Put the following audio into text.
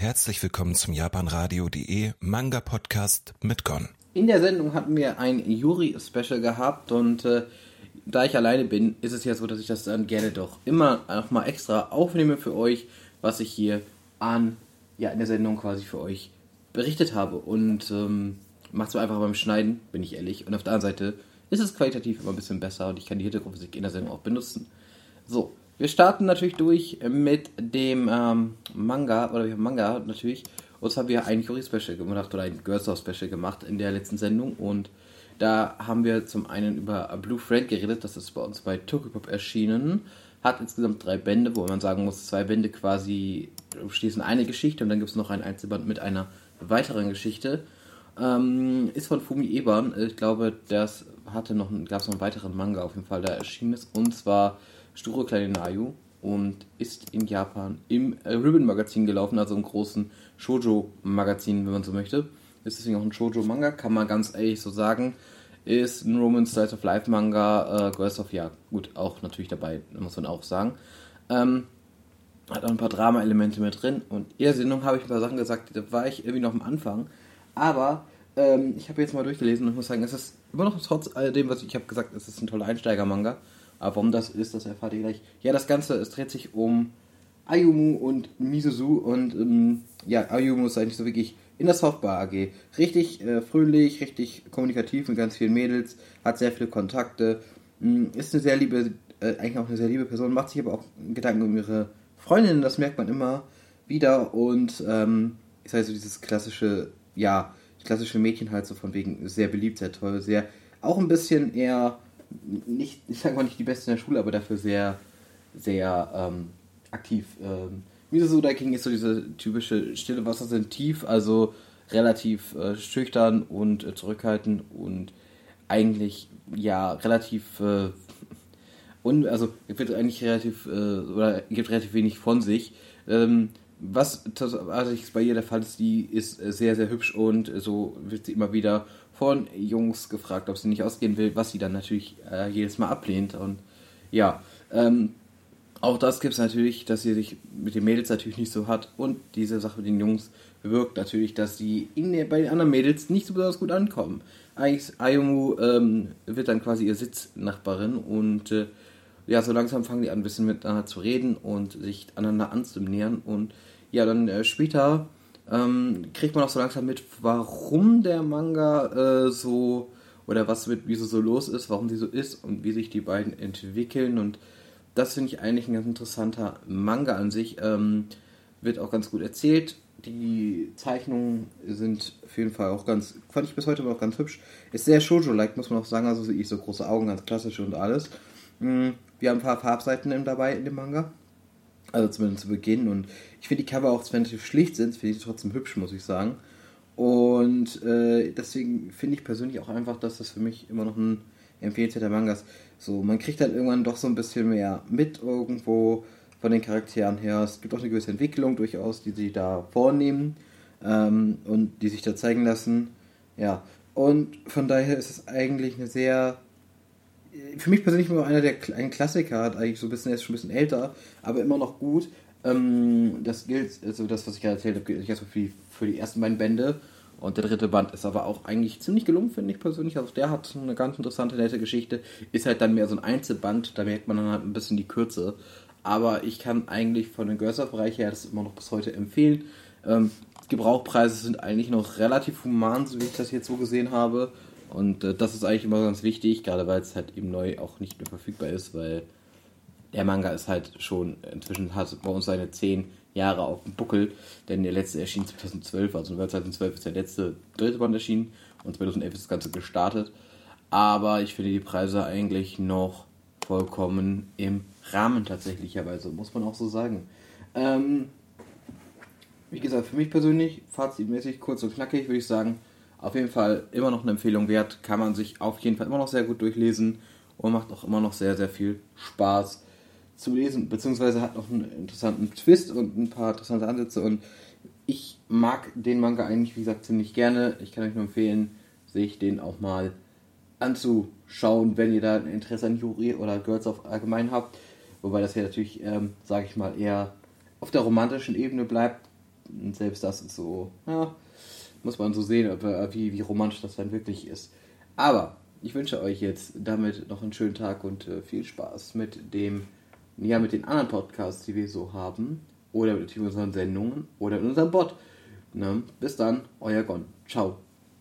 Herzlich willkommen zum japanradio.de Manga Podcast mit Gon. In der Sendung hatten wir ein Yuri-Special gehabt und äh, da ich alleine bin, ist es ja so, dass ich das dann gerne doch immer auch mal extra aufnehme für euch, was ich hier an, ja, in der Sendung quasi für euch berichtet habe. Und ähm, macht es einfach beim Schneiden, bin ich ehrlich. Und auf der anderen Seite ist es qualitativ immer ein bisschen besser und ich kann die Hintergrundmusik in der Sendung auch benutzen. So, wir starten natürlich durch mit dem ähm, Manga, oder wir haben Manga natürlich. Und zwar haben wir ein Yuri-Special gemacht oder ein Girls Special gemacht in der letzten Sendung. Und da haben wir zum einen über Blue Friend geredet, das ist bei uns bei Tokyopop erschienen. Hat insgesamt drei Bände, wo man sagen muss, zwei Bände quasi schließen eine Geschichte und dann gibt es noch ein Einzelband mit einer weiteren Geschichte. Ähm, ist von Fumi Eban. Ich glaube, das hatte noch, gab es noch einen weiteren Manga auf jeden Fall, der erschienen ist. Und zwar Sture Kleine Nayu und ist in Japan im äh, Ribbon Magazin gelaufen, also im großen Shoujo Magazin, wenn man so möchte. Ist deswegen auch ein Shoujo Manga, kann man ganz ehrlich so sagen. Ist ein Roman Slice of Life Manga, äh, Girls of Ja, gut, auch natürlich dabei, muss man auch sagen. Ähm, hat auch ein paar Drama-Elemente mit drin und in der habe ich ein paar Sachen gesagt, da war ich irgendwie noch am Anfang. Aber ähm, ich habe jetzt mal durchgelesen und muss sagen, es ist immer noch trotz alledem, was ich habe gesagt, es ist ein toller Einsteiger-Manga. Aber warum das ist, das erfahrt ihr gleich. Ja, das Ganze, es dreht sich um Ayumu und Misuzu und ähm, ja, Ayumu ist eigentlich so wirklich in der Softbar AG. Richtig äh, fröhlich, richtig kommunikativ mit ganz vielen Mädels, hat sehr viele Kontakte, mh, ist eine sehr liebe, äh, eigentlich auch eine sehr liebe Person, macht sich aber auch Gedanken um ihre Freundinnen, das merkt man immer wieder und ähm, ist halt so dieses klassische, ja, klassische Mädchen halt so von wegen sehr beliebt, sehr toll, sehr, auch ein bisschen eher nicht, ich sag mal nicht die Beste in der Schule, aber dafür sehr, sehr ähm, aktiv. Ähm, Misosuda King ist so diese typische stille Wasser sind tief, also relativ äh, schüchtern und äh, zurückhaltend und eigentlich ja relativ äh, und also wird eigentlich relativ äh, oder gibt relativ wenig von sich. Ähm, was tatsächlich bei ihr der Fall ist, die ist sehr, sehr hübsch und so wird sie immer wieder von Jungs gefragt, ob sie nicht ausgehen will, was sie dann natürlich äh, jedes Mal ablehnt. Und ja, ähm, auch das gibt es natürlich, dass sie sich mit den Mädels natürlich nicht so hat. Und diese Sache mit den Jungs bewirkt natürlich, dass sie in der, bei den anderen Mädels nicht so besonders gut ankommen. Ayumu ähm, wird dann quasi ihr Sitznachbarin und äh, ja, so langsam fangen die an, ein bisschen miteinander zu reden und sich aneinander anzunähern. Und ja, dann äh, später ähm, kriegt man auch so langsam mit, warum der Manga äh, so oder was mit wieso so los ist, warum sie so ist und wie sich die beiden entwickeln und das finde ich eigentlich ein ganz interessanter Manga an sich. Ähm, wird auch ganz gut erzählt. Die Zeichnungen sind auf jeden Fall auch ganz, fand ich bis heute noch ganz hübsch. Ist sehr Shoujo-like, muss man auch sagen. Also sehe ich so große Augen, ganz klassisch und alles. Mm, wir haben ein paar Farbseiten dabei in dem Manga. Also zumindest zu Beginn. Und ich finde die Cover auch, wenn sie schlicht sind, finde ich trotzdem hübsch, muss ich sagen. Und äh, deswegen finde ich persönlich auch einfach, dass das für mich immer noch ein empfehlenswerter Manga ist. So, man kriegt dann irgendwann doch so ein bisschen mehr mit irgendwo von den Charakteren her. Es gibt auch eine gewisse Entwicklung durchaus, die sie da vornehmen ähm, und die sich da zeigen lassen. Ja, und von daher ist es eigentlich eine sehr für mich persönlich immer einer der ein Klassiker hat, eigentlich so ein bisschen, er ist schon ein bisschen älter, aber immer noch gut. Ähm, das gilt, also das, was ich gerade erzählt habe, gilt erstmal für die, für die ersten beiden Bände. Und der dritte Band ist aber auch eigentlich ziemlich gelungen, finde ich persönlich. Also der hat eine ganz interessante, nette Geschichte. Ist halt dann mehr so ein Einzelband, da merkt man dann halt ein bisschen die Kürze. Aber ich kann eigentlich von den Görser-Bereich her das immer noch bis heute empfehlen. Ähm, Gebrauchpreise sind eigentlich noch relativ human, so wie ich das jetzt so gesehen habe. Und äh, das ist eigentlich immer ganz wichtig, gerade weil es halt eben neu auch nicht mehr verfügbar ist, weil der Manga ist halt schon, inzwischen hat bei uns seine 10 Jahre auf dem Buckel, denn der letzte erschien 2012, also 2012 ist der letzte dritte Band erschienen und 2011 ist das Ganze gestartet. Aber ich finde die Preise eigentlich noch vollkommen im Rahmen tatsächlicherweise, muss man auch so sagen. Ähm, wie gesagt, für mich persönlich, fazitmäßig kurz und knackig, würde ich sagen, auf jeden Fall immer noch eine Empfehlung wert, kann man sich auf jeden Fall immer noch sehr gut durchlesen und macht auch immer noch sehr, sehr viel Spaß zu lesen, beziehungsweise hat noch einen interessanten Twist und ein paar interessante Ansätze und ich mag den Manga eigentlich, wie gesagt, ziemlich gerne. Ich kann euch nur empfehlen, sich den auch mal anzuschauen, wenn ihr da ein Interesse an Yuri oder Girls of allgemein habt. Wobei das hier natürlich, ähm, sage ich mal, eher auf der romantischen Ebene bleibt. selbst das ist so, ja, muss man so sehen, wie, wie romantisch das dann wirklich ist. Aber ich wünsche euch jetzt damit noch einen schönen Tag und äh, viel Spaß mit dem, ja, mit den anderen Podcasts, die wir so haben. Oder mit unseren Sendungen oder mit unserem Bot. Ne? Bis dann, euer Gon. Ciao.